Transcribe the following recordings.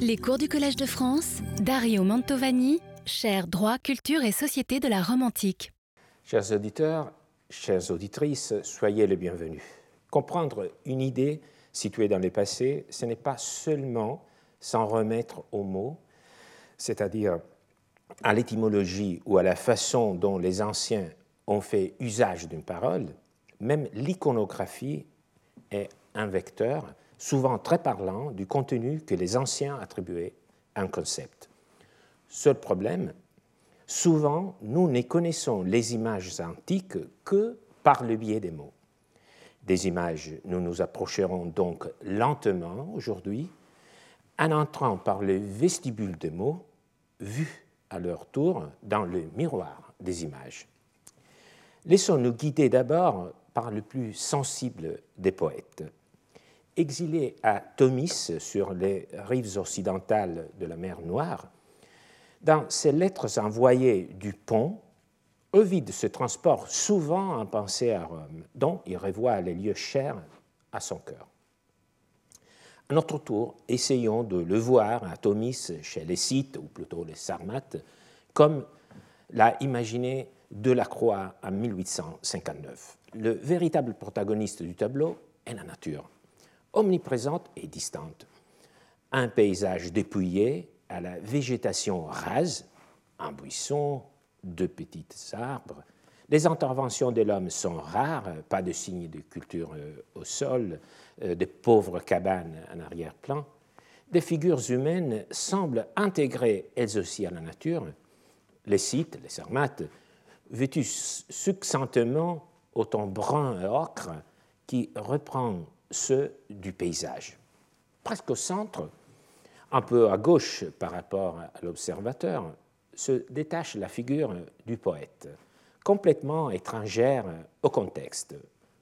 Les cours du Collège de France, Dario Mantovani, cher droit, culture et société de la Rome antique. Chers auditeurs, chères auditrices, soyez les bienvenus. Comprendre une idée située dans le passé, ce n'est pas seulement s'en remettre aux mots, c'est-à-dire à l'étymologie ou à la façon dont les anciens ont fait usage d'une parole, même l'iconographie est un vecteur souvent très parlant du contenu que les anciens attribuaient à un concept. Seul problème, souvent nous ne connaissons les images antiques que par le biais des mots. Des images, nous nous approcherons donc lentement aujourd'hui, en entrant par le vestibule des mots, vus à leur tour dans le miroir des images. Laissons-nous guider d'abord par le plus sensible des poètes, exilé à Tomis, sur les rives occidentales de la mer Noire, dans ses lettres envoyées du pont, Ovide se transporte souvent en pensée à Rome, dont il revoit les lieux chers à son cœur. À notre tour, essayons de le voir à Tomis, chez les Scythes, ou plutôt les Sarmates, comme l'a imaginé Delacroix en 1859. Le véritable protagoniste du tableau est la nature omniprésente et distante. Un paysage dépouillé à la végétation rase, un buisson, deux petits arbres. Les interventions de l'homme sont rares, pas de signes de culture euh, au sol, euh, de pauvres cabanes en arrière-plan. Des figures humaines semblent intégrées elles aussi à la nature. Les sites, les sarmates, vêtus succinctement au ton brun et ocre qui reprend ceux du paysage. Presque au centre, un peu à gauche par rapport à l'observateur, se détache la figure du poète, complètement étrangère au contexte.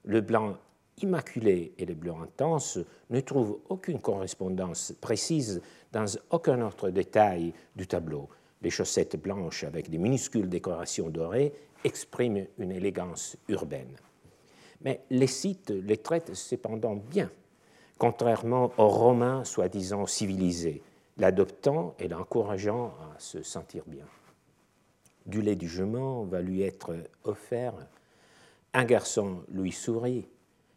Le blanc immaculé et le bleu intense ne trouvent aucune correspondance précise dans aucun autre détail du tableau. Les chaussettes blanches avec des minuscules décorations dorées expriment une élégance urbaine mais les sites les traitent cependant bien, contrairement aux Romains soi-disant civilisés, l'adoptant et l'encourageant à se sentir bien. Du lait du jument va lui être offert. Un garçon lui sourit,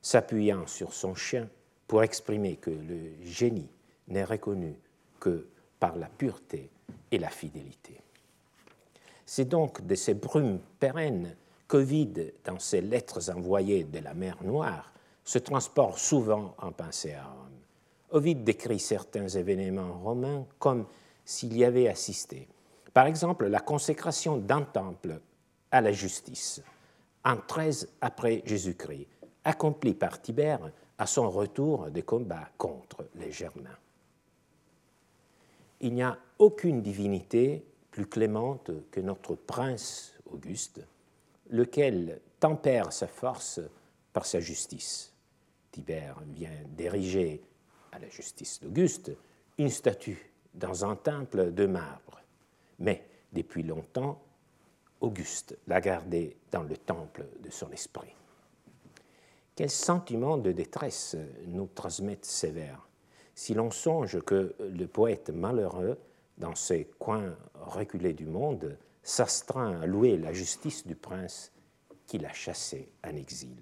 s'appuyant sur son chien pour exprimer que le génie n'est reconnu que par la pureté et la fidélité. C'est donc de ces brumes pérennes Covid, dans ses lettres envoyées de la mer Noire, se transporte souvent en pensée à Rome. Ovide décrit certains événements romains comme s'il y avait assisté. Par exemple, la consécration d'un temple à la justice, en 13 après Jésus-Christ, accompli par Tibère à son retour des combats contre les Germains. Il n'y a aucune divinité plus clémente que notre prince Auguste, lequel tempère sa force par sa justice. Tibère vient d'ériger à la justice d'Auguste une statue dans un temple de marbre. Mais depuis longtemps, Auguste l'a gardée dans le temple de son esprit. Quel sentiment de détresse nous transmettent ces vers si l'on songe que le poète malheureux, dans ces coins reculés du monde, s'astreint à louer la justice du prince qui l'a chassé en exil.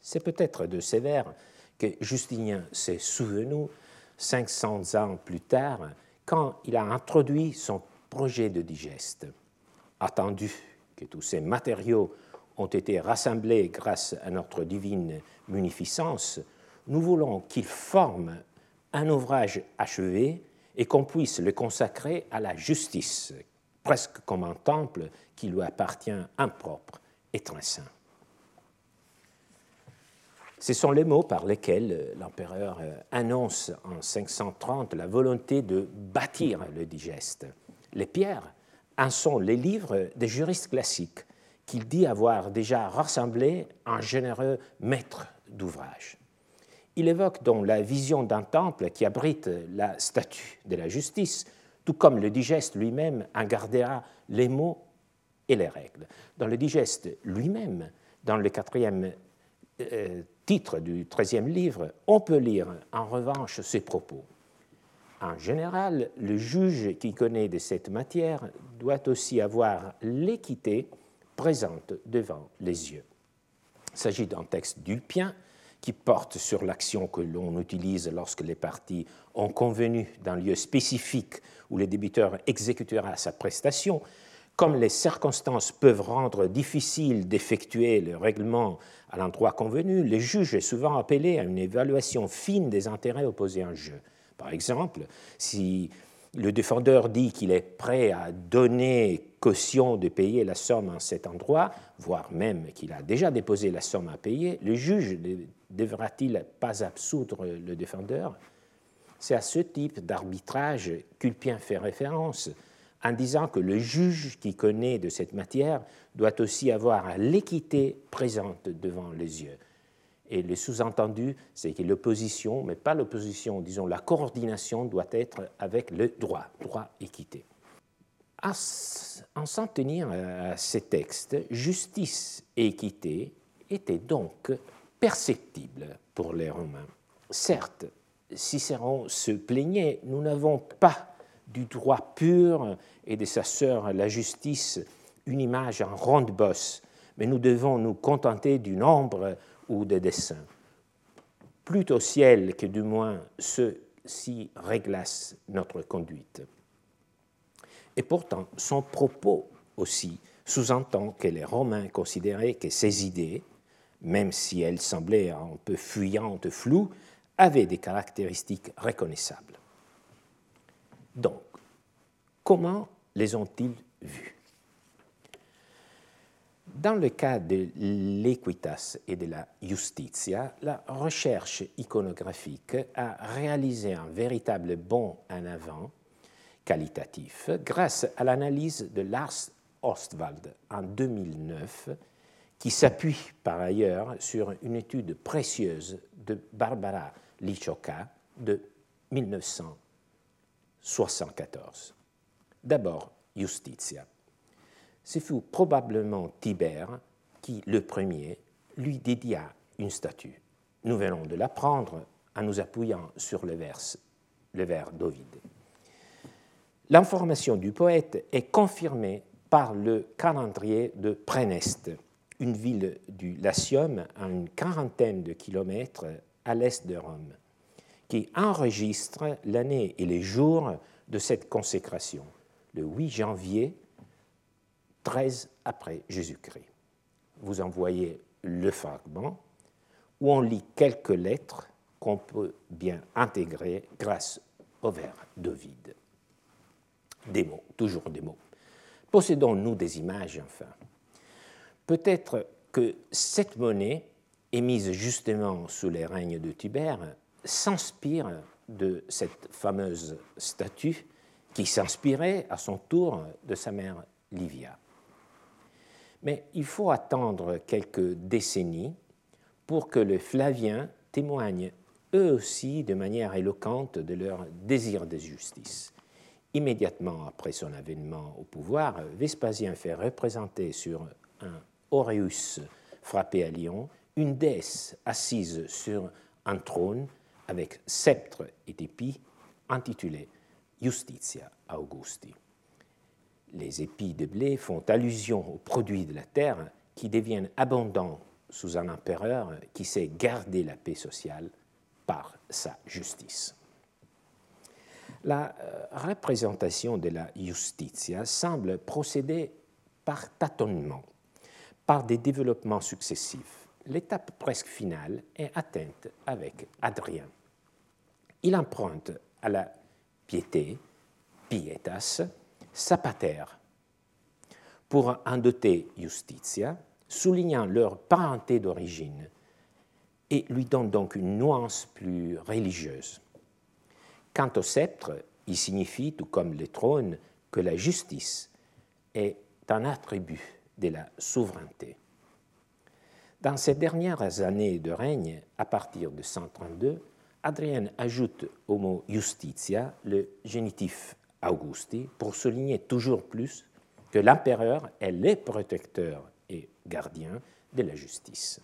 C'est peut-être de vers que Justinien s'est souvenu 500 ans plus tard quand il a introduit son projet de digeste. Attendu que tous ces matériaux ont été rassemblés grâce à notre divine munificence, nous voulons qu'il forme un ouvrage achevé et qu'on puisse le consacrer à la justice presque comme un temple qui lui appartient impropre et très saint. Ce sont les mots par lesquels l'empereur euh, annonce en 530 la volonté de bâtir le digeste. Les pierres en sont les livres des juristes classiques qu'il dit avoir déjà rassemblés en généreux maître d'ouvrage. Il évoque donc la vision d'un temple qui abrite la statue de la justice, tout comme le digeste lui-même en gardera les mots et les règles. Dans le digeste lui-même, dans le quatrième euh, titre du treizième livre, on peut lire en revanche ces propos. En général, le juge qui connaît de cette matière doit aussi avoir l'équité présente devant les yeux. Il s'agit d'un texte d'Ulpien qui porte sur l'action que l'on utilise lorsque les parties ont convenu d'un lieu spécifique où le débiteur exécutera sa prestation. Comme les circonstances peuvent rendre difficile d'effectuer le règlement à l'endroit convenu, le juge est souvent appelé à une évaluation fine des intérêts opposés en jeu. Par exemple, si le défendeur dit qu'il est prêt à donner caution de payer la somme en cet endroit, voire même qu'il a déjà déposé la somme à payer, le juge devra-t-il pas absoudre le défendeur? C'est à ce type d'arbitrage qu'Ulpien fait référence en disant que le juge qui connaît de cette matière doit aussi avoir l'équité présente devant les yeux. Et le sous-entendu, c'est que l'opposition, mais pas l'opposition, disons la coordination doit être avec le droit, droit équité. En s'en tenir à ces textes, justice et équité étaient donc perceptibles pour les Romains. Certes, Cicéron se plaignait, nous n'avons pas du droit pur et de sa sœur la justice une image en ronde bosse, mais nous devons nous contenter du nombre ou des dessins. Plus au ciel que du moins ceux-ci réglassent notre conduite. Et pourtant, son propos aussi sous-entend que les Romains considéraient que ces idées, même si elles semblaient un peu fuyantes, floues, avaient des caractéristiques reconnaissables. Donc, comment les ont-ils vues? Dans le cas de l'equitas et de la justitia, la recherche iconographique a réalisé un véritable bond en avant qualitatif grâce à l'analyse de Lars Ostwald en 2009, qui s'appuie par ailleurs sur une étude précieuse de Barbara Lichoka de 1974. D'abord, Justitia ce fut probablement Tibère qui, le premier, lui dédia une statue. Nous venons de l'apprendre en nous appuyant sur le vers, le vers d'Ovide. L'information du poète est confirmée par le calendrier de Préneste, une ville du Latium à une quarantaine de kilomètres à l'est de Rome, qui enregistre l'année et les jours de cette consécration, le 8 janvier 13 après Jésus-Christ. Vous en voyez le fragment où on lit quelques lettres qu'on peut bien intégrer grâce au vers d'Ovide. Des mots, toujours des mots. Possédons-nous des images, enfin Peut-être que cette monnaie, émise justement sous les règnes de Tibère, s'inspire de cette fameuse statue qui s'inspirait à son tour de sa mère Livia. Mais il faut attendre quelques décennies pour que les Flaviens témoignent eux aussi de manière éloquente de leur désir de justice. Immédiatement après son avènement au pouvoir, Vespasien fait représenter sur un auréus frappé à Lyon une déesse assise sur un trône avec sceptre et épis intitulé Justitia Augusti les épis de blé font allusion aux produits de la terre qui deviennent abondants sous un empereur qui sait garder la paix sociale par sa justice. La euh, représentation de la justitia semble procéder par tâtonnement, par des développements successifs. L'étape presque finale est atteinte avec Adrien. Il emprunte à la piété, pietas, Sapater pour en doter Justitia, soulignant leur parenté d'origine et lui donne donc une nuance plus religieuse. Quant au sceptre, il signifie, tout comme le trône, que la justice est un attribut de la souveraineté. Dans ces dernières années de règne, à partir de 132, Adrien ajoute au mot justitia le génitif Augusti pour souligner toujours plus que l'empereur est le protecteur et gardien de la justice.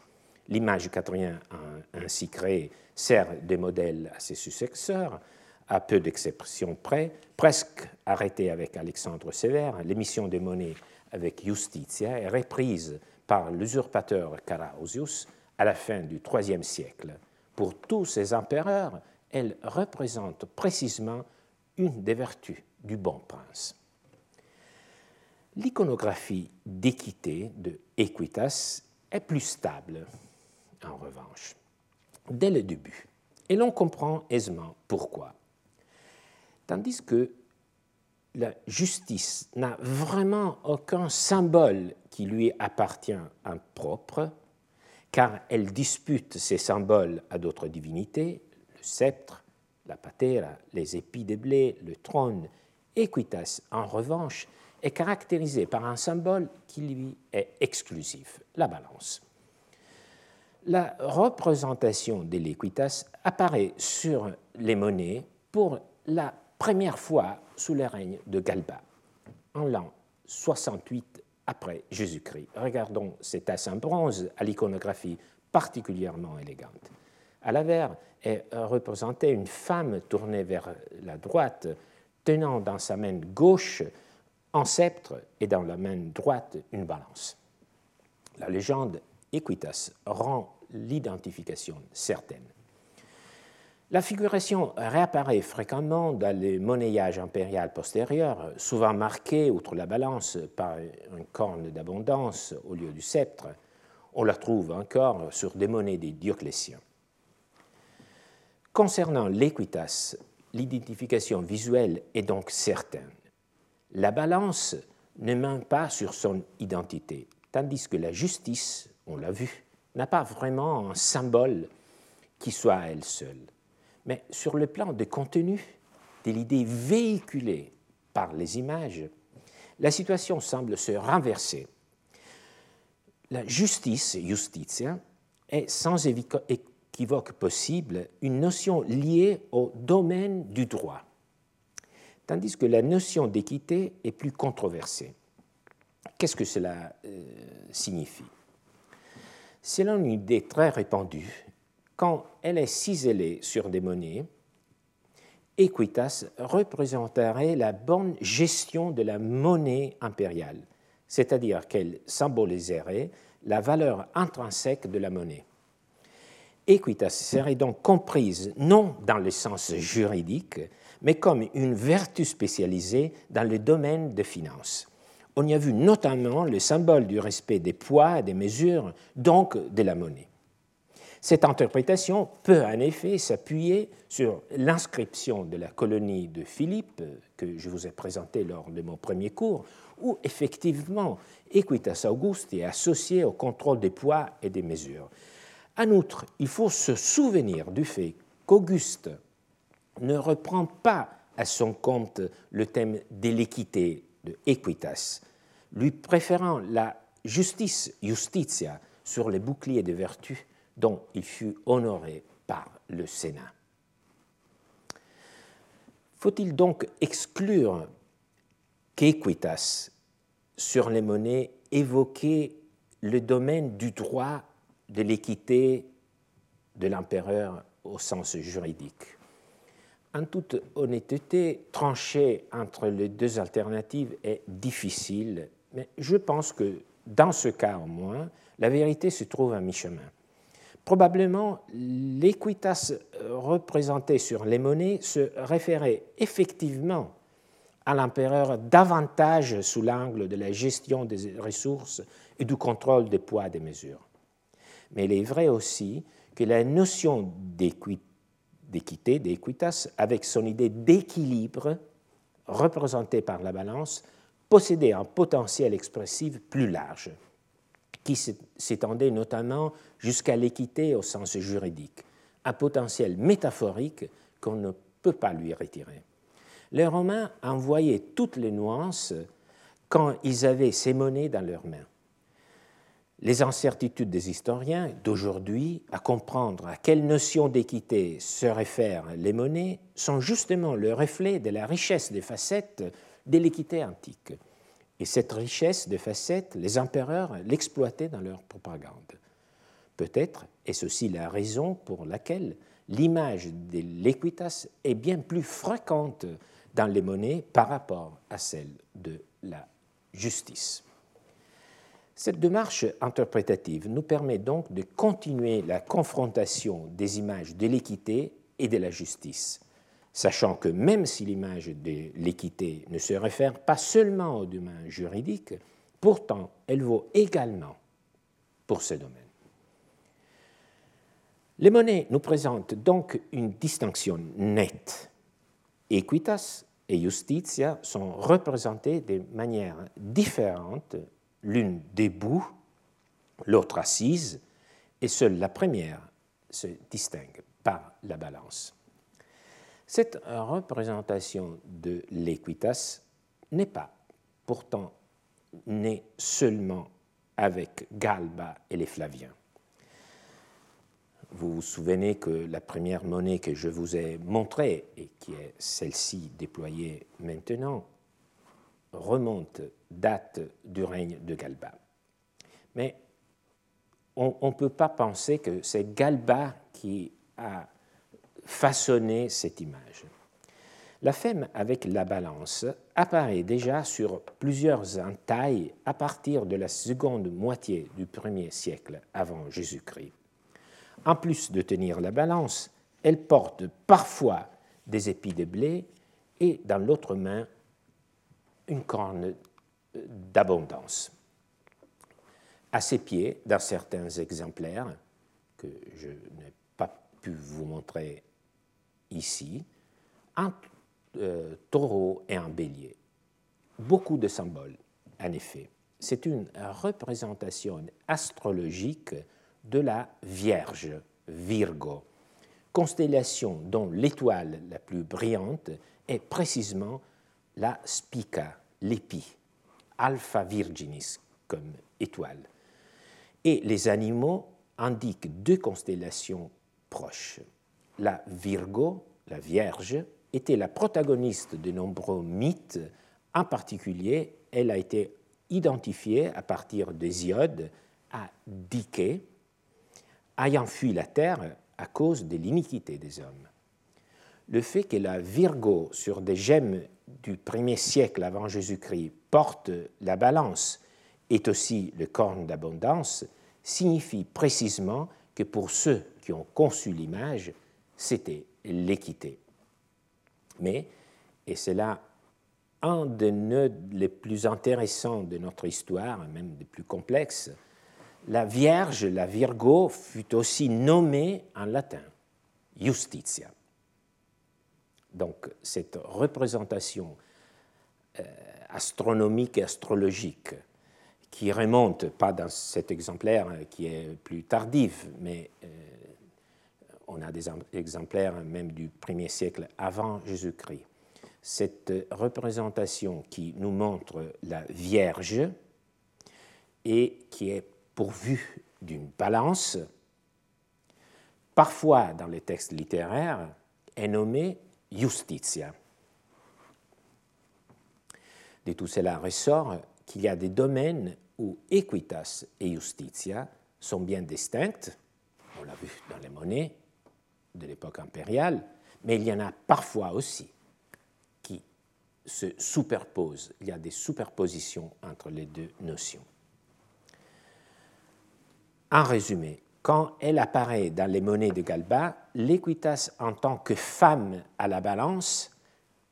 L'image qu'Adrien a ainsi créée sert de modèle à ses successeurs, à peu d'exceptions près, presque arrêtée avec Alexandre Sévère, l'émission des monnaies avec Justitia est reprise par l'usurpateur Carausius à la fin du IIIe siècle. Pour tous ces empereurs, elle représente précisément une des vertus du bon prince. L'iconographie d'équité de Equitas est plus stable, en revanche, dès le début, et l'on comprend aisément pourquoi. Tandis que la justice n'a vraiment aucun symbole qui lui appartient en propre, car elle dispute ses symboles à d'autres divinités, le sceptre, la patera, les épis de blé, le trône. Equitas, en revanche, est caractérisé par un symbole qui lui est exclusif, la balance. La représentation de l'equitas apparaît sur les monnaies pour la première fois sous le règne de Galba, en l'an 68 après Jésus-Christ. Regardons cet as en bronze à l'iconographie particulièrement élégante. À l'avers est représentée une femme tournée vers la droite, tenant dans sa main gauche un sceptre et dans la main droite une balance. La légende Equitas rend l'identification certaine. La figuration réapparaît fréquemment dans les monnayages impériaux postérieurs, souvent marqués, outre la balance, par une corne d'abondance au lieu du sceptre. On la trouve encore sur des monnaies des Dioclétiens. Concernant l'équitas, l'identification visuelle est donc certaine. La balance ne ment pas sur son identité, tandis que la justice, on l'a vu, n'a pas vraiment un symbole qui soit à elle seule. Mais sur le plan de contenu, de l'idée véhiculée par les images, la situation semble se renverser. La justice, justitia, est sans équivoque possible une notion liée au domaine du droit, tandis que la notion d'équité est plus controversée. Qu'est-ce que cela euh, signifie? Selon une idée très répandue, quand elle est ciselée sur des monnaies, Equitas représenterait la bonne gestion de la monnaie impériale, c'est-à-dire qu'elle symboliserait la valeur intrinsèque de la monnaie. Equitas serait donc comprise non dans le sens juridique, mais comme une vertu spécialisée dans le domaine des finances. On y a vu notamment le symbole du respect des poids et des mesures, donc de la monnaie. Cette interprétation peut en effet s'appuyer sur l'inscription de la colonie de Philippe que je vous ai présentée lors de mon premier cours, où effectivement Equitas Auguste est associé au contrôle des poids et des mesures. En outre, il faut se souvenir du fait qu'Auguste ne reprend pas à son compte le thème de l'équité de Equitas, lui préférant la justice, justitia, sur les boucliers de vertu dont il fut honoré par le Sénat. Faut-il donc exclure qu'Equitas, sur les monnaies, évoquait le domaine du droit, de l'équité de l'empereur au sens juridique En toute honnêteté, trancher entre les deux alternatives est difficile, mais je pense que dans ce cas au moins, la vérité se trouve à mi-chemin. Probablement, l'équitas représenté sur les monnaies se référait effectivement à l'empereur davantage sous l'angle de la gestion des ressources et du contrôle des poids des mesures. Mais il est vrai aussi que la notion d'équité, d'équitas, avec son idée d'équilibre représentée par la balance, possédait un potentiel expressif plus large qui s'étendait notamment jusqu'à l'équité au sens juridique, un potentiel métaphorique qu'on ne peut pas lui retirer. Les Romains envoyaient toutes les nuances quand ils avaient ces monnaies dans leurs mains. Les incertitudes des historiens d'aujourd'hui à comprendre à quelle notion d'équité se réfèrent les monnaies sont justement le reflet de la richesse des facettes de l'équité antique. Et cette richesse de facettes, les empereurs l'exploitaient dans leur propagande. Peut-être est-ce aussi la raison pour laquelle l'image de l'équitas est bien plus fréquente dans les monnaies par rapport à celle de la justice. Cette démarche interprétative nous permet donc de continuer la confrontation des images de l'équité et de la justice, sachant que même si l'image de l'équité ne se réfère pas seulement au domaine juridique, pourtant elle vaut également pour ce domaine. Les monnaies nous présentent donc une distinction nette. Equitas et justitia sont représentées de manière différente, l'une debout, l'autre assise, et seule la première se distingue par la balance. Cette représentation de l'equitas n'est pas pourtant née seulement avec Galba et les Flaviens. Vous vous souvenez que la première monnaie que je vous ai montrée, et qui est celle-ci déployée maintenant, remonte, date du règne de Galba. Mais on ne peut pas penser que c'est Galba qui a façonné cette image. La femme avec la balance apparaît déjà sur plusieurs entailles à partir de la seconde moitié du premier siècle avant Jésus-Christ. En plus de tenir la balance, elle porte parfois des épis de blé et dans l'autre main une corne d'abondance. À ses pieds, dans certains exemplaires, que je n'ai pas pu vous montrer ici, un euh, taureau et un bélier. Beaucoup de symboles, en effet. C'est une représentation astrologique de la Vierge, Virgo, constellation dont l'étoile la plus brillante est précisément la Spica, l'épi, Alpha Virginis comme étoile. Et les animaux indiquent deux constellations proches. La Virgo, la Vierge, était la protagoniste de nombreux mythes. En particulier, elle a été identifiée à partir d'Hésiode à Dike, ayant fui la terre à cause de l'iniquité des hommes. Le fait que la Virgo sur des gemmes du premier siècle avant Jésus-Christ porte la balance est aussi le corne d'abondance signifie précisément que pour ceux qui ont conçu l'image, c'était l'équité. Mais, et c'est là un des nœuds les plus intéressants de notre histoire, même des plus complexes, la Vierge, la Virgo, fut aussi nommée en latin Justitia. Donc cette représentation euh, astronomique et astrologique qui remonte, pas dans cet exemplaire qui est plus tardif, mais euh, on a des exemplaires même du premier siècle avant Jésus-Christ. Cette représentation qui nous montre la Vierge et qui est pourvue d'une balance, parfois dans les textes littéraires, est nommée justitia. De tout cela ressort qu'il y a des domaines où equitas et justitia sont bien distinctes, on l'a vu dans les monnaies, de l'époque impériale, mais il y en a parfois aussi qui se superposent. Il y a des superpositions entre les deux notions. En résumé, quand elle apparaît dans les monnaies de Galba, l'équitas en tant que femme à la balance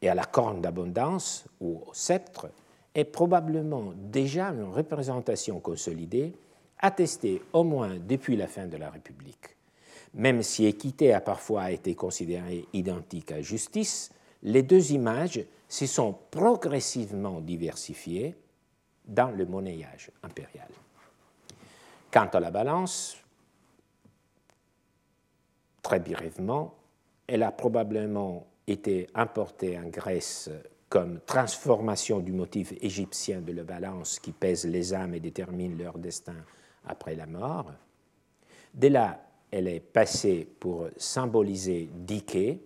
et à la corne d'abondance ou au sceptre est probablement déjà une représentation consolidée, attestée au moins depuis la fin de la République. Même si équité a parfois été considérée identique à justice, les deux images se sont progressivement diversifiées dans le monnayage impérial. Quant à la balance, très brièvement, elle a probablement été importée en Grèce comme transformation du motif égyptien de la balance qui pèse les âmes et détermine leur destin après la mort. Dès là, elle est passée pour symboliser Dike,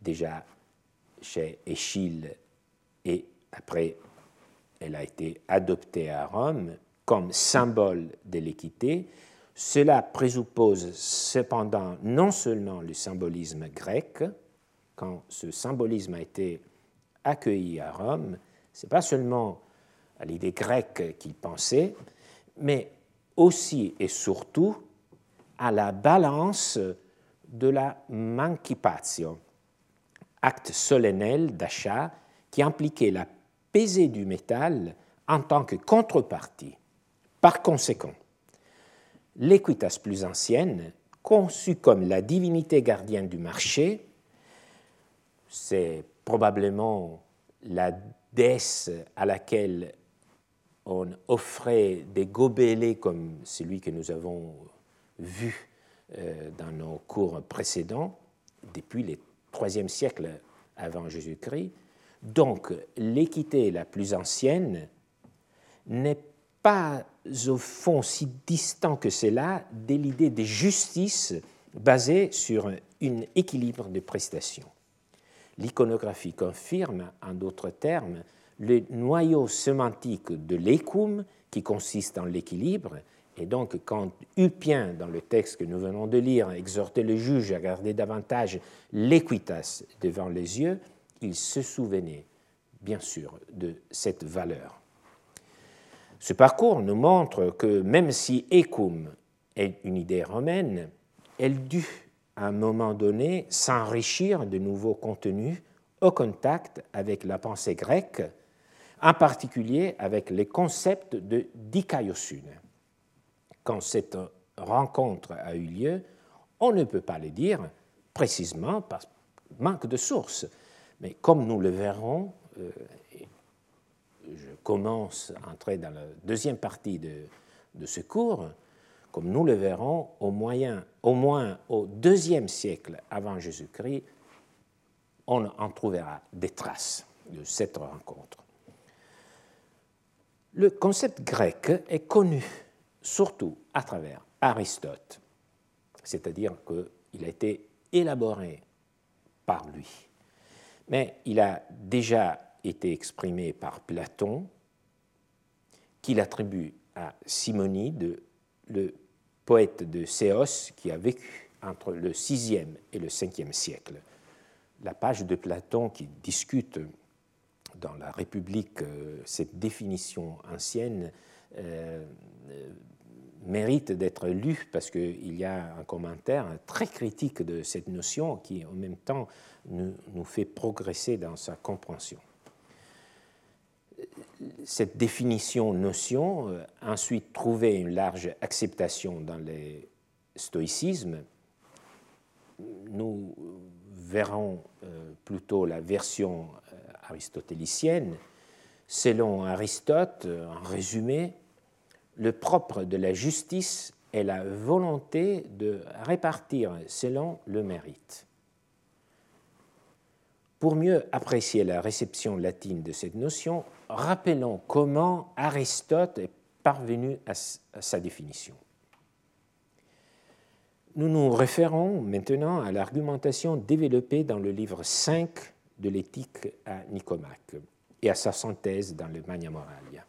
déjà chez Échille, et après elle a été adoptée à Rome comme symbole de l'équité, Cela présuppose cependant non seulement le symbolisme grec, quand ce symbolisme a été accueilli à Rome, ce n'est pas seulement à l'idée grecque qu'il pensait, mais aussi et surtout à la balance de la mancipatio, acte solennel d'achat qui impliquait la pesée du métal en tant que contrepartie. Par conséquent, l'équitas plus ancienne, conçue comme la divinité gardienne du marché, c'est probablement la déesse à laquelle on offrait des gobelets comme celui que nous avons vu euh, dans nos cours précédents, depuis le IIIe siècle avant Jésus-Christ. Donc, l'équité la plus ancienne n'est pas au fond si distant que cela de l'idée de justice basée sur un équilibre de prestations. L'iconographie confirme, en d'autres termes, le noyau sémantique de l'écum qui consiste en l'équilibre. Et donc, quand Ulpien, dans le texte que nous venons de lire, exhortait le juge à garder davantage l'équitas devant les yeux, il se souvenait, bien sûr, de cette valeur. Ce parcours nous montre que même si ecum est une idée romaine, elle dut à un moment donné s'enrichir de nouveaux contenus au contact avec la pensée grecque, en particulier avec les concepts de dikaiosune. Quand cette rencontre a eu lieu, on ne peut pas le dire précisément par manque de sources, mais comme nous le verrons, euh, je commence à entrer dans la deuxième partie de, ce cours, comme nous le verrons, au, moyen, au moins au deuxième siècle avant Jésus-Christ, on en trouvera des traces de cette rencontre. Le concept grec est connu surtout à travers Aristote, c'est-à-dire qu'il a été élaboré par lui. Mais il a déjà été exprimé par Platon, qu'il attribue à Simonide, le poète de Céos qui a vécu entre le VIe et le Ve siècle. La page de Platon qui discute dans la République euh, cette définition ancienne euh, mérite d'être lue parce qu'il y a un commentaire très critique de cette notion qui en même temps nous, nous fait progresser dans sa compréhension cette définition-notion a euh, ensuite trouvé une large acceptation dans les stoïcismes. Nous verrons euh, plutôt la version euh, aristotélicienne. Selon Aristote, en résumé, le propre de la justice est la volonté de répartir selon le mérite. Pour mieux apprécier la réception latine de cette notion, rappelons comment Aristote est parvenu à sa définition. Nous nous référons maintenant à l'argumentation développée dans le livre 5 de l'éthique à Nicomaque et à sa synthèse dans le Magna Moralia.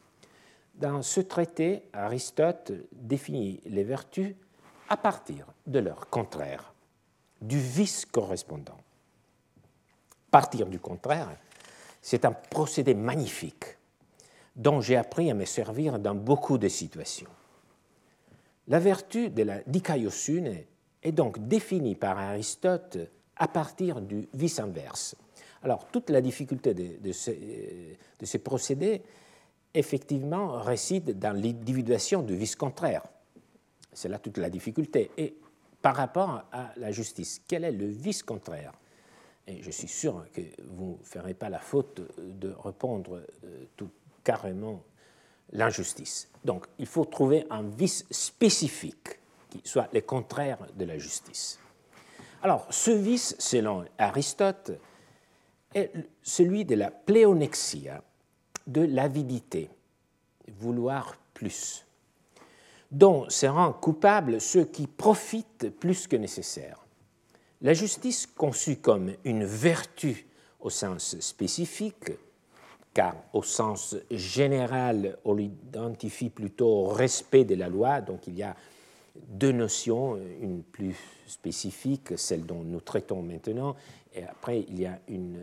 Dans ce traité, Aristote définit les vertus à partir de leur contraire, du vice correspondant partir du contraire, c'est un procédé magnifique dont j'ai appris à me servir dans beaucoup de situations. La vertu de la dikaiosune est donc définie par Aristote à partir du vice inverse. Alors, toute la difficulté de, de, ces, procédés, effectivement, réside dans l'individuation du vice contraire. C'est là toute la difficulté. Et par rapport à la justice, quel est le vice contraire? Et je suis sûr que vous ne ferez pas la faute de répondre euh, tout carrément l'injustice. Donc, il faut trouver un vice spécifique qui soit le contraire de la justice. Alors, ce vice, selon Aristote, est celui de la pléonexia, de l'avidité, vouloir plus, dont seront coupables ceux qui profitent plus que nécessaire. La justice conçue comme une vertu au sens spécifique, car au sens général, on l'identifie plutôt au respect de la loi, donc il y a deux notions, une plus spécifique, celle dont nous traitons maintenant, et après il y a une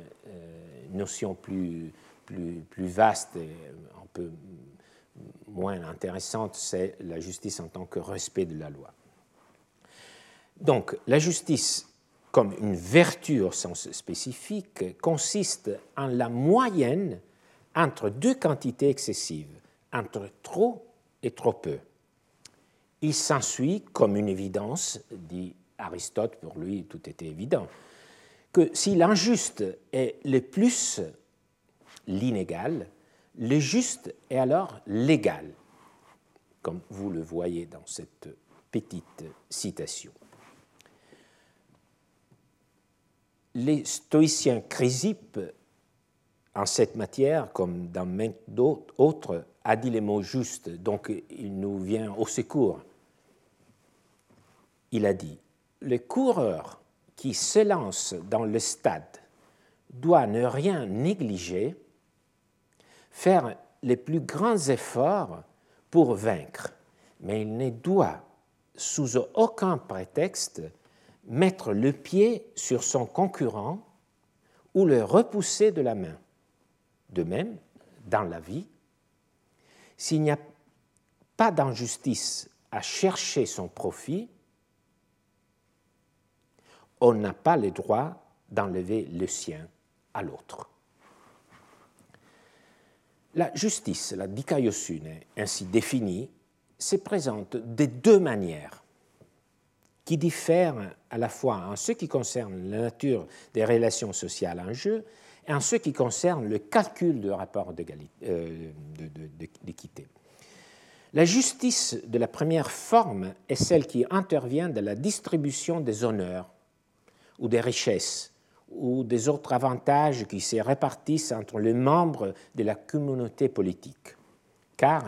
notion plus, vaste un peu moins intéressante, c'est la justice en tant que respect de la loi. Donc, la justice, comme une vertu au sens spécifique, consiste en la moyenne entre deux quantités excessives, entre trop et trop peu. Il s'ensuit, comme une évidence, dit Aristote, pour lui tout était évident, que si l'injuste est le plus l'inégal, le juste est alors l'égal, comme vous le voyez dans cette petite citation. Les stoïciens Chrysippe, en cette matière, comme dans d'autres, a dit les mots justes, donc il nous vient au secours. Il a dit Le coureur qui se lance dans le stade doit ne rien négliger faire les plus grands efforts pour vaincre, mais il ne doit, sous aucun prétexte, mettre le pied sur son concurrent ou le repousser de la main. De même, dans la vie, s'il n'y a pas d'injustice à chercher son profit, on n'a pas le droit d'enlever le sien à l'autre. La justice, la dikaiosune, ainsi définie, se présente de deux manières qui diffèrent à la fois en ce qui concerne la nature des relations sociales en jeu et en ce qui concerne le calcul du rapport euh, d'équité. La justice de la première forme est celle qui intervient dans la distribution des honneurs ou des richesses ou des autres avantages qui se répartissent entre les membres de la communauté politique. Car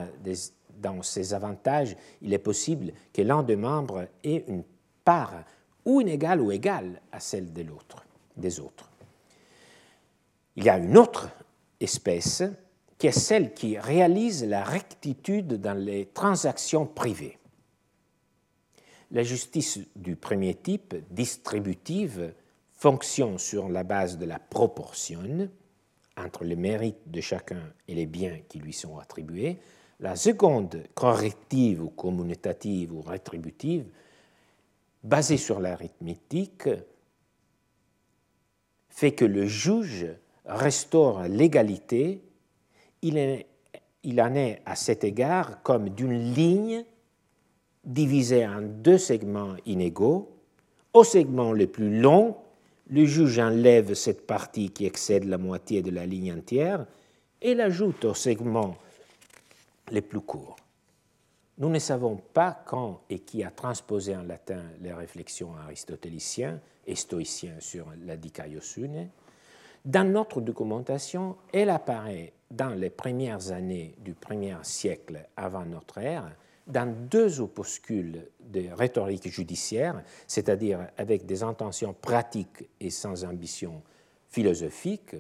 dans ces avantages, il est possible que l'un des membres ait une part ou inégale ou égale à celle de l'autre, des autres. Il y a une autre espèce qui est celle qui réalise la rectitude dans les transactions privées. La justice du premier type, distributive, fonctionne sur la base de la proportion entre les mérites de chacun et les biens qui lui sont attribués. La seconde, corrective ou communicative ou rétributive, basée sur l'arithmétique, fait que le juge restaure l'égalité. Il, en est à cet égard comme d'une ligne divisée en deux segments inégaux. Au segment le plus long, le juge enlève cette partie qui excède la moitié de la ligne entière et l'ajoute au segment les plus courts. Nous ne savons pas quand et qui a transposé en latin les réflexions aristotéliciennes et stoïciennes sur la dikaiosune. Dans notre documentation, elle apparaît dans les premières années du premier siècle avant notre ère dans deux opuscules de rhétorique judiciaire, c'est-à-dire avec des intentions pratiques et sans ambition philosophique,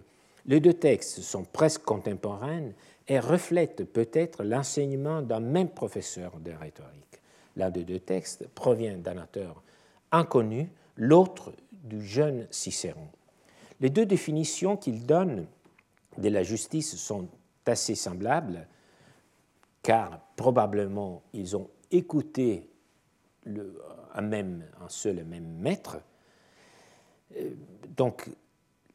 les deux textes sont presque contemporains et reflètent peut-être l'enseignement d'un même professeur de rhétorique. L'un des deux textes provient d'un auteur inconnu, l'autre du jeune Cicéron. Les deux définitions qu'il donne de la justice sont assez semblables, car probablement ils ont écouté le, un, même, un seul et même maître. Euh, donc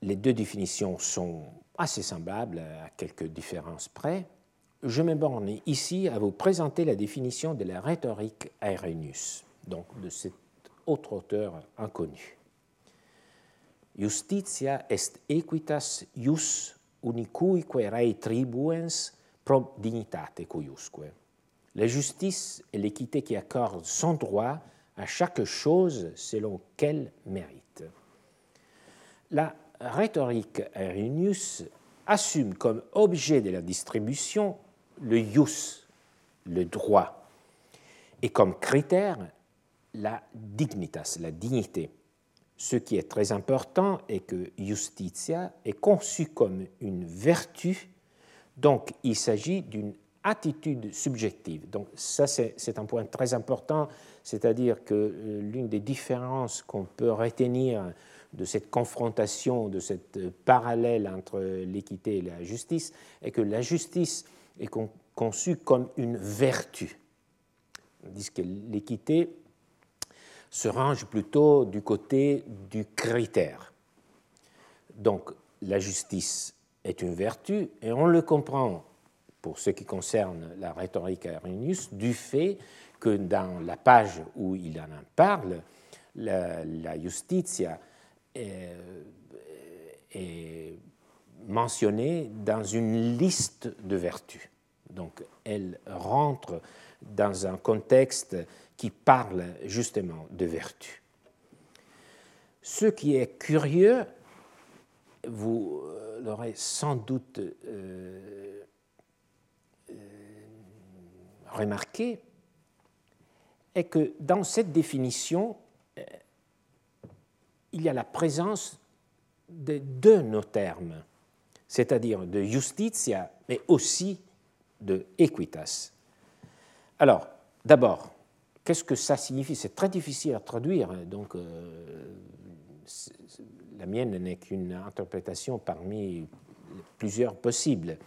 les deux définitions sont assez semblables à quelques différences près. Je me borne ici à vous présenter la définition de la rhétorique Aerénus, donc de cet autre auteur inconnu. Justitia est equitas ius unicuique rei tribuens pro dignitate cuiusque. La justice est l'équité qui accorde son droit à chaque chose selon qu'elle mérite. La rhétorique Arrhenius assume comme objet de la distribution le ius, le droit, et comme critère la dignitas, la dignité. Ce qui est très important est que justitia est conçue comme une vertu donc, il s'agit d'une attitude subjective. Donc, ça, c'est un point très important. c'est-à-dire que euh, l'une des différences qu'on peut retenir de cette confrontation, de cette parallèle entre l'équité et la justice, est que la justice est conçue comme une vertu. Tandis que l'équité se range plutôt du côté du critère. Donc la justice est une vertu et on le comprend pour ce qui concerne la rhétorique Arrhenius du fait que dans la page où il en parle, la, la justitia est, est, mentionnée dans une liste de vertus. Donc elle rentre dans un contexte qui parle justement de vertu. Ce qui est curieux, vous euh, l'aurez sans doute euh, euh, remarqué, est que dans cette définition, il y a la présence de nos termes, c'est-à-dire de justitia, mais aussi de equitas. Alors, d'abord, qu'est-ce que ça signifie? C'est très difficile à traduire, donc la mienne n'est qu'une interprétation parmi plusieurs possibles.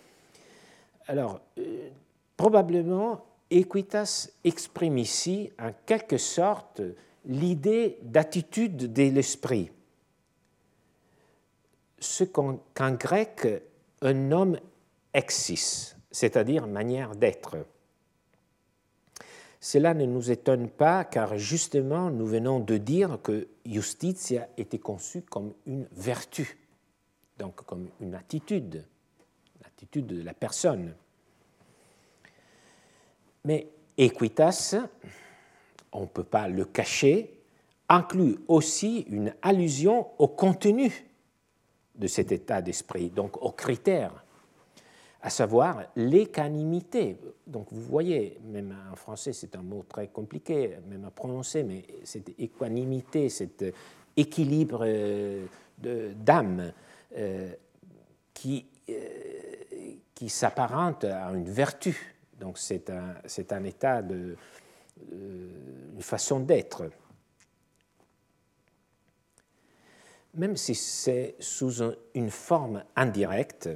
Alors, euh, probablement, Equitas exprime ici en quelque sorte l'idée d'attitude de l'esprit, ce qu'en grec un nomme exis, c'est-à-dire manière d'être. Cela ne nous étonne pas car justement nous venons de dire que justitia était conçue comme une vertu, donc comme une attitude, l'attitude de la personne. Mais equitas, on ne peut pas le cacher, inclut aussi une allusion au contenu de cet état d'esprit, donc aux critères à savoir l'équanimité. Donc vous voyez, même en français c'est un mot très compliqué, même à prononcer, mais cette équanimité, cet équilibre euh, d'âme euh, qui, euh, qui s'apparente à une vertu. Donc c'est un, un, état de une façon d'être. Même si c'est sous une forme indirecte,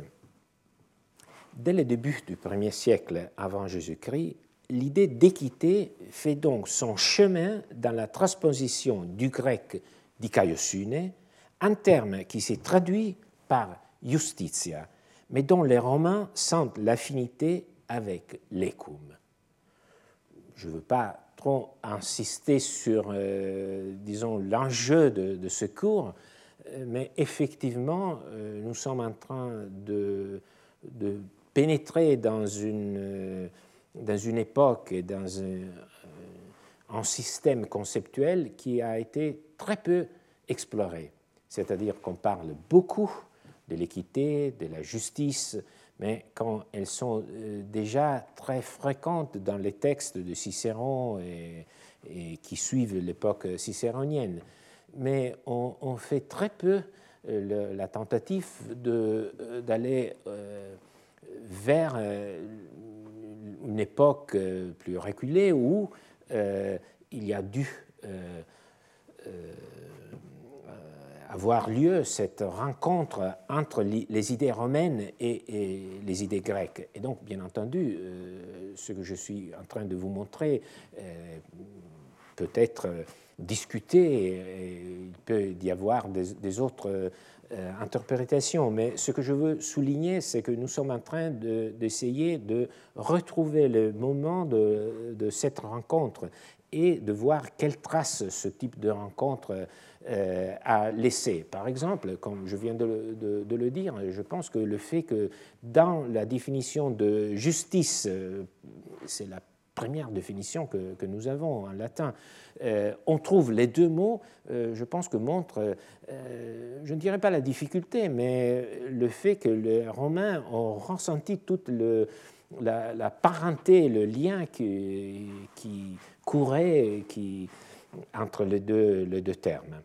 Dès le début du premier siècle avant Jésus-Christ, l'idée d'équité fait donc son chemin dans la transposition du grec dikaiosune, un terme qui s'est traduit par justitia, mais dont les Romains sentent l'affinité avec l'écum. Je ne veux pas trop insister sur, euh, disons, l'enjeu de, ce cours, euh, mais effectivement, euh, nous sommes en train de, pénétrer dans une, époque et dans un, système conceptuel qui a été très peu exploré. C'est-à-dire qu'on parle beaucoup de l'équité, de la justice, mais quand elles sont euh, déjà très fréquentes dans les textes de Cicéron et, qui suivent l'époque cicéronienne. Mais on, fait très peu la tentative d'aller vers euh, une époque euh, plus reculée où euh, il y a dû avoir lieu cette rencontre entre les idées romaines et, les idées grecques. Et donc, bien entendu, ce que je suis en train de vous montrer peut être discuté, il peut y avoir des autres euh, interprétation, mais ce que je veux souligner, c'est que nous sommes en train d'essayer de, retrouver le moment de, cette rencontre et de voir quelle trace ce type de rencontre euh, a laissé. Par exemple, comme je viens de, le dire, je pense que le fait que dans la définition de justice, euh, c'est la première définition que, nous avons en latin, euh, on trouve les deux mots, je pense que montre, je ne dirais pas la difficulté, mais le fait que les Romains ont ressenti toute la, parenté, le lien qui, courait entre les deux termes.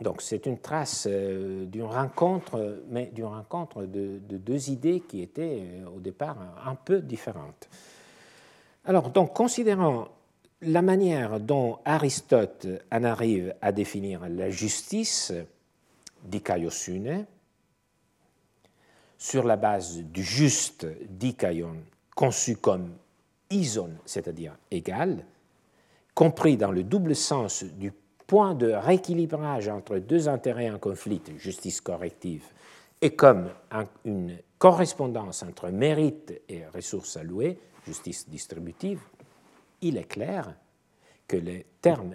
Donc c'est une trace d'une rencontre, mais d'une rencontre de, de, deux idées qui étaient au départ un peu différentes. Alors, donc, considérant la manière dont Aristote en arrive à définir la justice, dikaiosune, sur la base du juste dikaion, conçu comme ison, c'est-à-dire égal, compris dans le double sens du point de rééquilibrage entre deux intérêts en conflit, justice corrective, et comme une correspondance entre mérite et ressources allouées, justice distributive, il est clair que le terme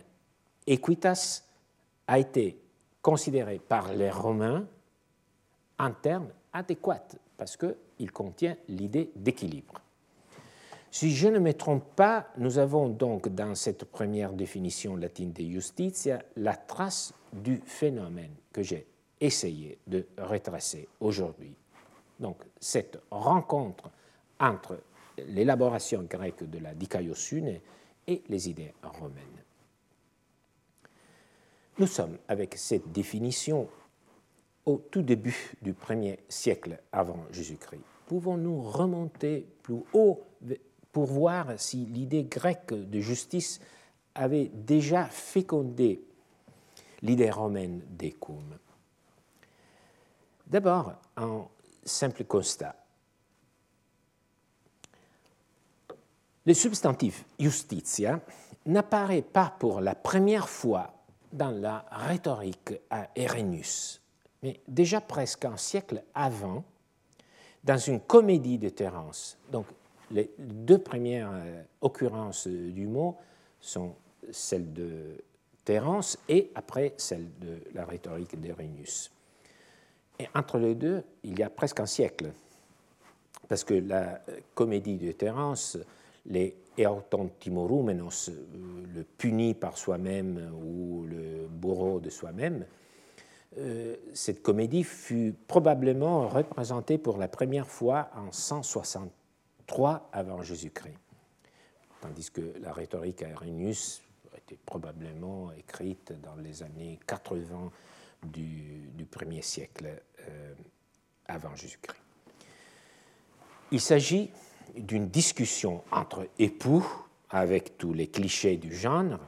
equitas a été considéré par les Romains un terme adéquat parce qu'il contient l'idée d'équilibre. Si je ne me trompe pas, nous avons donc dans cette première définition latine de justitia la trace du phénomène que j'ai essayé de retracer aujourd'hui. Donc cette rencontre entre l'élaboration grecque de la dikaiosune et les idées romaines. Nous sommes avec cette définition au tout début du premier siècle avant Jésus-Christ. Pouvons-nous remonter plus haut pour voir si l'idée grecque de justice avait déjà fécondé l'idée romaine d'écume D'abord, un simple constat. Le substantif justitia n'apparaît pas pour la première fois dans la rhétorique à Erénus, mais déjà presque un siècle avant, dans une comédie de Terence. Donc, les deux premières euh, occurrences du mot sont celles de Terence et après celle de la rhétorique d'Erénus. Et entre les deux, il y a presque un siècle, parce que la euh, comédie de Terence les euh, le puni par soi-même ou le bourreau de soi-même, euh, cette comédie fut probablement représentée pour la première fois en 163 avant Jésus-Christ, tandis que la rhétorique à Irénius était probablement écrite dans les années 80 du, du premier siècle euh, avant Jésus-Christ. Il s'agit d'une discussion entre époux, avec tous les clichés du genre.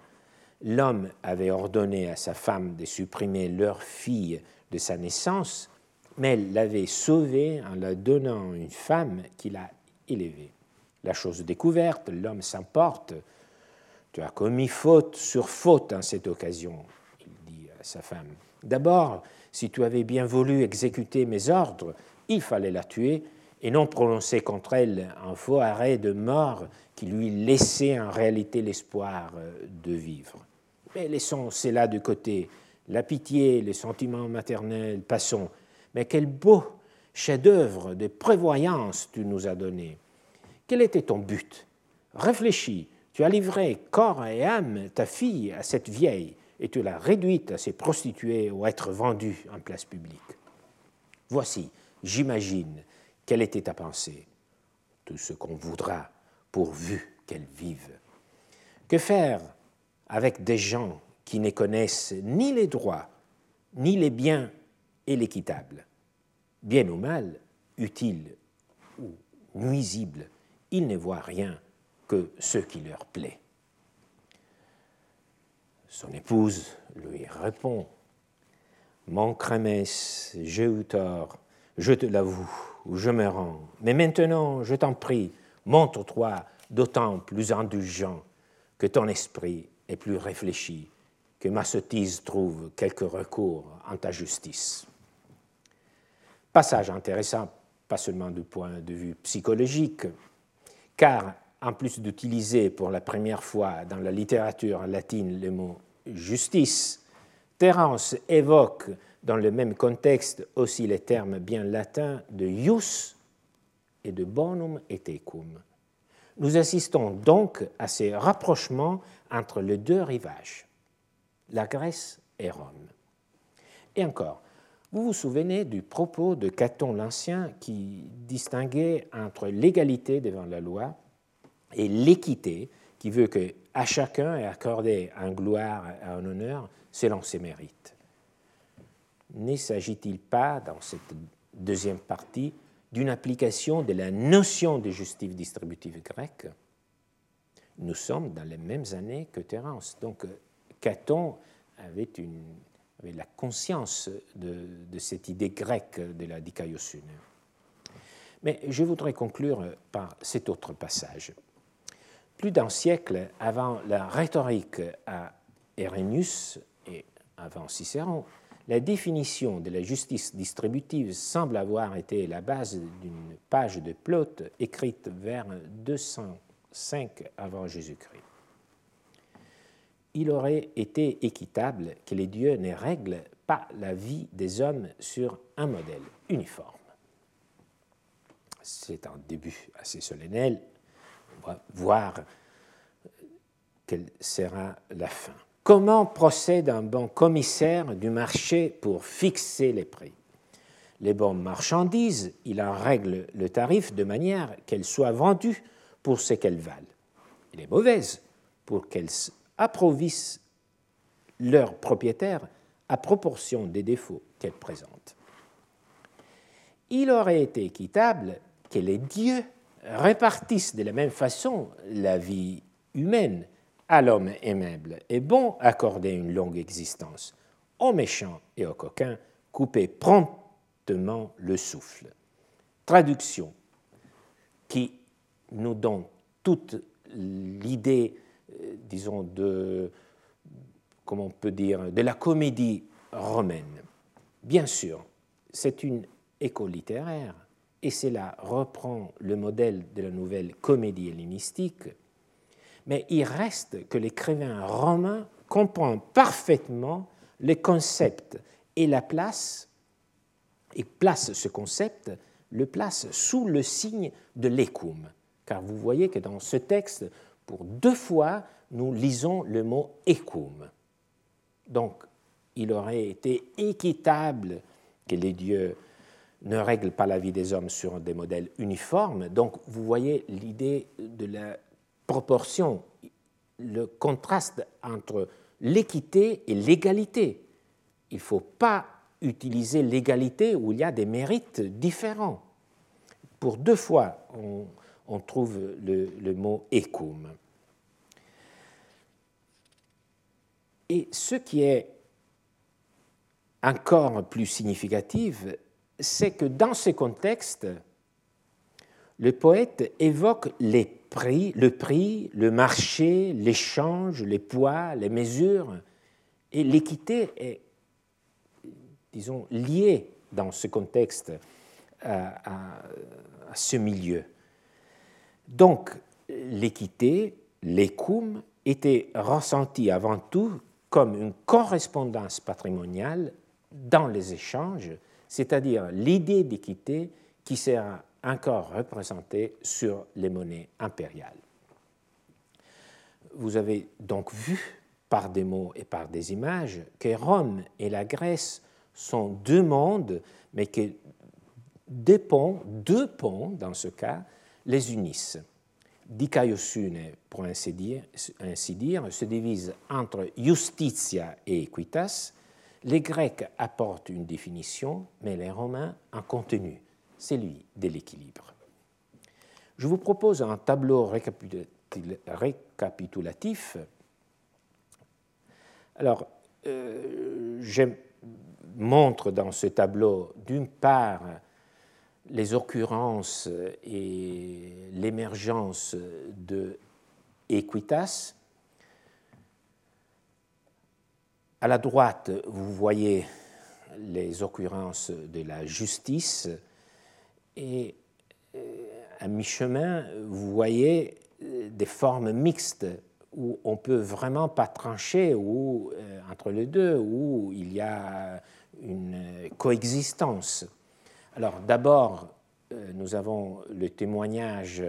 L'homme avait ordonné à sa femme de supprimer leur fille de sa naissance, mais elle l'avait sauvée en la donnant une femme qu'il a élevée. La chose découverte, l'homme s'emporte. Tu as commis faute sur faute en cette occasion, il dit à sa femme. D'abord, si tu avais bien voulu exécuter mes ordres, il fallait la tuer et non prononcer contre elle un faux arrêt de mort qui lui laissait en réalité l'espoir de vivre. Mais laissons cela de côté. La pitié, les sentiments maternels, passons. Mais quel beau chef-d'œuvre de prévoyance tu nous as donné. Quel était ton but? Réfléchis, tu as livré corps et âme ta fille à cette vieille et tu l'as réduite à se prostituer ou à être vendue en place publique. Voici, j'imagine, quelle était ta pensée Tout ce qu'on voudra, pourvu qu'elle vive. Que faire avec des gens qui ne connaissent ni les droits, ni les biens et l'équitable? Bien ou mal, utile ou nuisible, ils ne voient rien que ce qui leur plaît. Son épouse lui répond Mon crémès, j'ai eu tort, je te l'avoue, je me rends. Mais maintenant, je t'en prie, montre-toi d'autant plus indulgent que ton esprit est plus réfléchi, que ma sottise trouve quelques recours en ta justice. Passage intéressant, pas seulement du point de vue psychologique, car en plus d'utiliser pour la première fois dans la littérature latine le mot justice, Terence évoque dans le même contexte aussi les termes bien latins de ius et de bonum et tecum. Nous assistons donc à ces rapprochements entre les deux rivages, la Grèce et Rome. Et encore, vous vous souvenez du propos de Caton l'Ancien qui distinguait entre l'égalité devant la loi et l'équité qui veut que à chacun est accordé un gloire et un honneur selon ses mérites ne s'agit-il pas, dans cette deuxième partie, d'une application de la notion de justice distributive grecque? Nous sommes dans les mêmes années que Terence. Donc Caton avait, une, la conscience de, cette idée grecque de la dikaiosune. Mais je voudrais conclure par cet autre passage. Plus d'un siècle avant la rhétorique à Erénius et avant Cicéron, la définition de la justice distributive semble avoir été la base d'une page de Plaute écrite vers 205 avant Jésus-Christ. Il aurait été équitable que les dieux ne règlent pas la vie des hommes sur un modèle uniforme. C'est un début assez solennel. On va voir quelle sera la fin. Comment procède un bon commissaire du marché pour fixer les prix? Les bonnes marchandises, il en règle le tarif de manière qu'elles soient vendues pour ce qu'elles valent. Les mauvaises, pour qu'elles approvissent leurs propriétaires à proportion des défauts qu'elles présentent. Il aurait été équitable que les dieux répartissent de la même façon la vie humaine à l'homme aimable et bon accorder une longue existence, aux méchants et aux coquins couper promptement le souffle. Traduction qui nous donne toute l'idée, disons, de, comment on peut dire, de la comédie romaine. Bien sûr, c'est une école littéraire, et cela reprend le modèle de la nouvelle comédie hellénistique mais il reste que l'écrivain romain comprend parfaitement les concepts et la place, et place ce concept, le place sous le signe de l'écume. Car vous voyez que dans ce texte, pour deux fois, nous lisons le mot écume. Donc, il aurait été équitable que les dieux ne règlent pas la vie des hommes sur des modèles uniformes. Donc, vous voyez l'idée de la proportion, le contraste entre l'équité et l'égalité. Il ne faut pas utiliser l'égalité où il y a des mérites différents. Pour deux fois, on, trouve le, mot écum. Et ce qui est encore plus significatif, c'est que dans ce contexte, le poète évoque les prix, le prix, le marché, l'échange, les poids, les mesures. Et l'équité est, disons, liée dans ce contexte à, ce milieu. Donc, l'équité, l'écoum, était ressentie avant tout comme une correspondance patrimoniale dans les échanges, c'est-à-dire l'idée d'équité qui sera encore représentés sur les monnaies impériales. Vous avez donc vu par des mots et par des images que Rome et la Grèce sont deux mondes, mais que ponts, deux ponts dans ce cas, les unissent. Dikaiosune, pour ainsi dire, se divise entre justitia et equitas. Les Grecs apportent une définition, mais les Romains un contenu celui de l'équilibre. Je vous propose un tableau récapitulatif. Alors, euh, je montre dans ce tableau, d'une part, les occurrences et l'émergence de Equitas. À la droite, vous voyez les occurrences de la justice et euh, à mi-chemin, vous voyez euh, des formes mixtes où on peut vraiment pas trancher ou, euh, entre les deux, où il y a une coexistence. Alors d'abord, nous avons le témoignage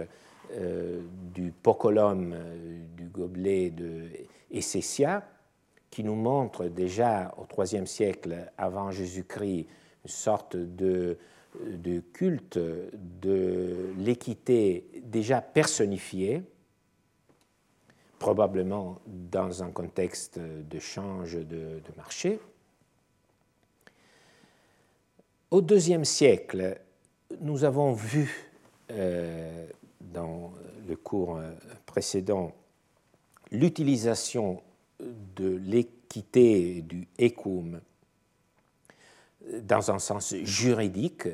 du pocolum du gobelet de Essessia, qui nous montre déjà au IIIe siècle avant Jésus-Christ une sorte de de culte de l'équité déjà personnifiée, probablement dans un contexte de change de, marché. Au deuxième siècle, nous avons vu euh, dans le cours précédent l'utilisation de l'équité du ecum dans un sens juridique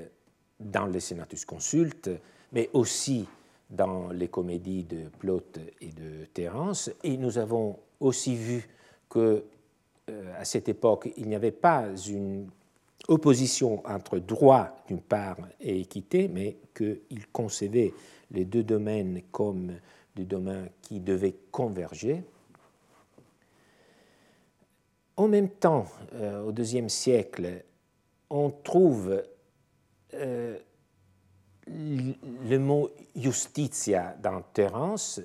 dans les Senatus Consultes, mais aussi dans les comédies de Plaute et de Terence. Et nous avons aussi vu que euh, à cette époque, il n'y avait pas une opposition entre droit d'une part et équité, mais qu'il concevait les deux domaines comme des domaines qui devaient converger. En même temps, euh, au deuxième siècle, on trouve euh, le mot justitia dans Terence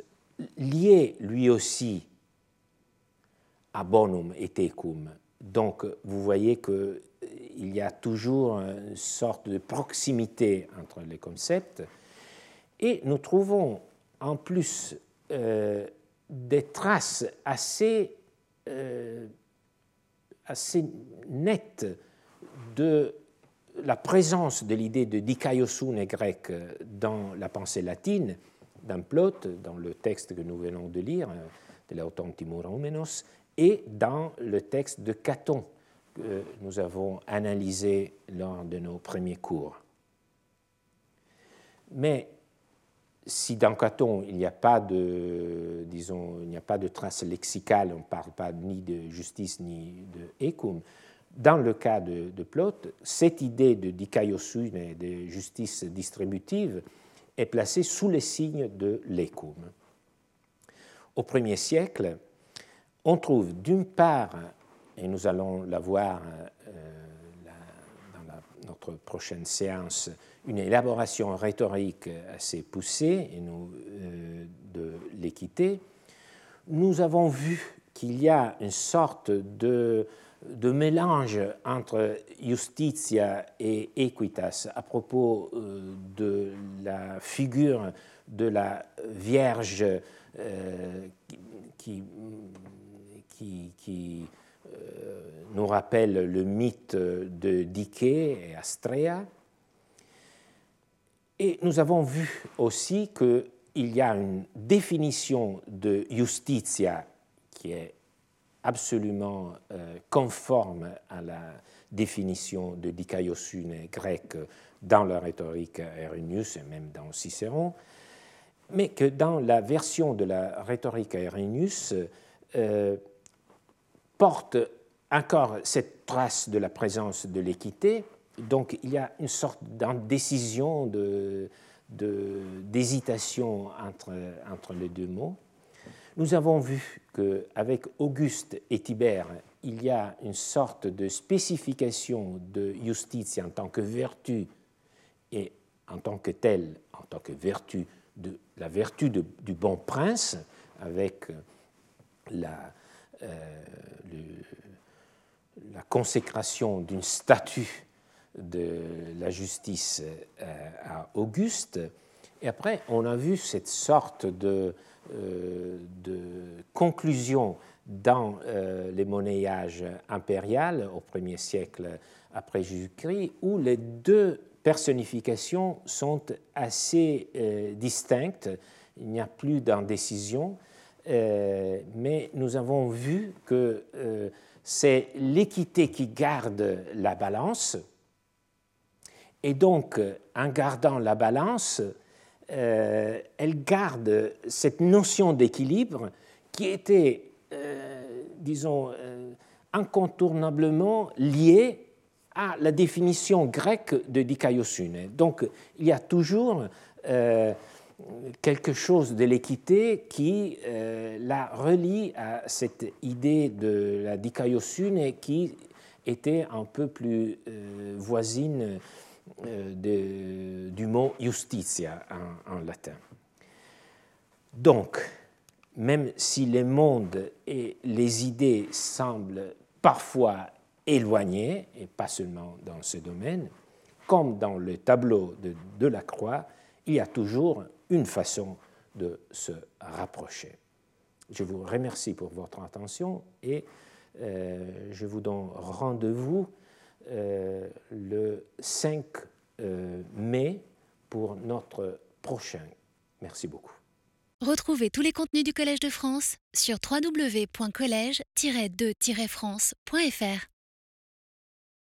lié lui aussi à bonum et tecum. Donc vous voyez qu'il y a toujours une sorte de proximité entre les concepts. Et nous trouvons en plus euh, des traces assez, euh, assez nettes de la présence de l'idée de dikaiosune grec dans la pensée latine, dans Plaute, dans le texte que nous venons de lire, de l'Auton Timuraumenos, et dans le texte de Caton que nous avons analysé lors de nos premiers cours. Mais si dans Caton il n'y a pas de, disons, il n'y a pas de trace lexicale, on ne parle pas ni de justice ni de ecum, dans le cas de, Plaute, cette idée de dikaiosune de justice distributive est placée sous les signes de l'ecum. Au premier siècle, on trouve d'une part, et nous allons la voir euh, dans notre prochaine séance, une élaboration rhétorique assez poussée et nous, euh, de l'équité, nous avons vu qu'il y a une sorte de, de, mélange entre justitia et equitas à propos euh, de la figure de la Vierge qui qui, euh, nous rappelle le mythe de Dike et Astrea. Et nous avons vu aussi qu'il y a une définition de justitia qui est absolument euh, conforme à la définition de dikaiosune grecque dans la rhétorique Aerinius et même dans Cicéron, mais que dans la version de la rhétorique Aerinius, euh, porte encore cette trace de la présence de l'équité. Donc il y a une sorte d'indécision, d'hésitation de, entre, entre les deux mots. Nous avons vu qu'avec Auguste et Tibère, il y a une sorte de spécification de justice en tant que vertu et en tant que telle, en tant que vertu, de la vertu du bon prince, avec la, euh, la consécration d'une statue de la justice euh, à Auguste. Et après, on a vu cette sorte de, euh, conclusion dans les monnayages impériaux au premier siècle après Jésus-Christ, où les deux personnifications sont assez distinctes. Il n'y a plus d'indécision. Euh, mais nous avons vu que euh, c'est l'équité qui garde la balance, et donc en gardant la balance, euh, elle garde cette notion d'équilibre qui était, disons, incontournablement liée à la définition grecque de dikaiosune. Donc il y a toujours quelque chose de l'équité qui euh, la relie à cette idée de la dikaiosune qui était un peu plus euh, voisine euh, du mot justitia en, latin. Donc, même si les mondes et les idées semblent parfois éloignés, et pas seulement dans ce domaine, comme dans le tableau de, de la croix, il y a toujours une façon de se rapprocher. Je vous remercie pour votre attention et euh, je vous donne rendez-vous euh, le 5 euh, mai pour notre prochain. Merci beaucoup. Retrouvez tous les contenus du Collège de France sur www.colège-2-france.fr.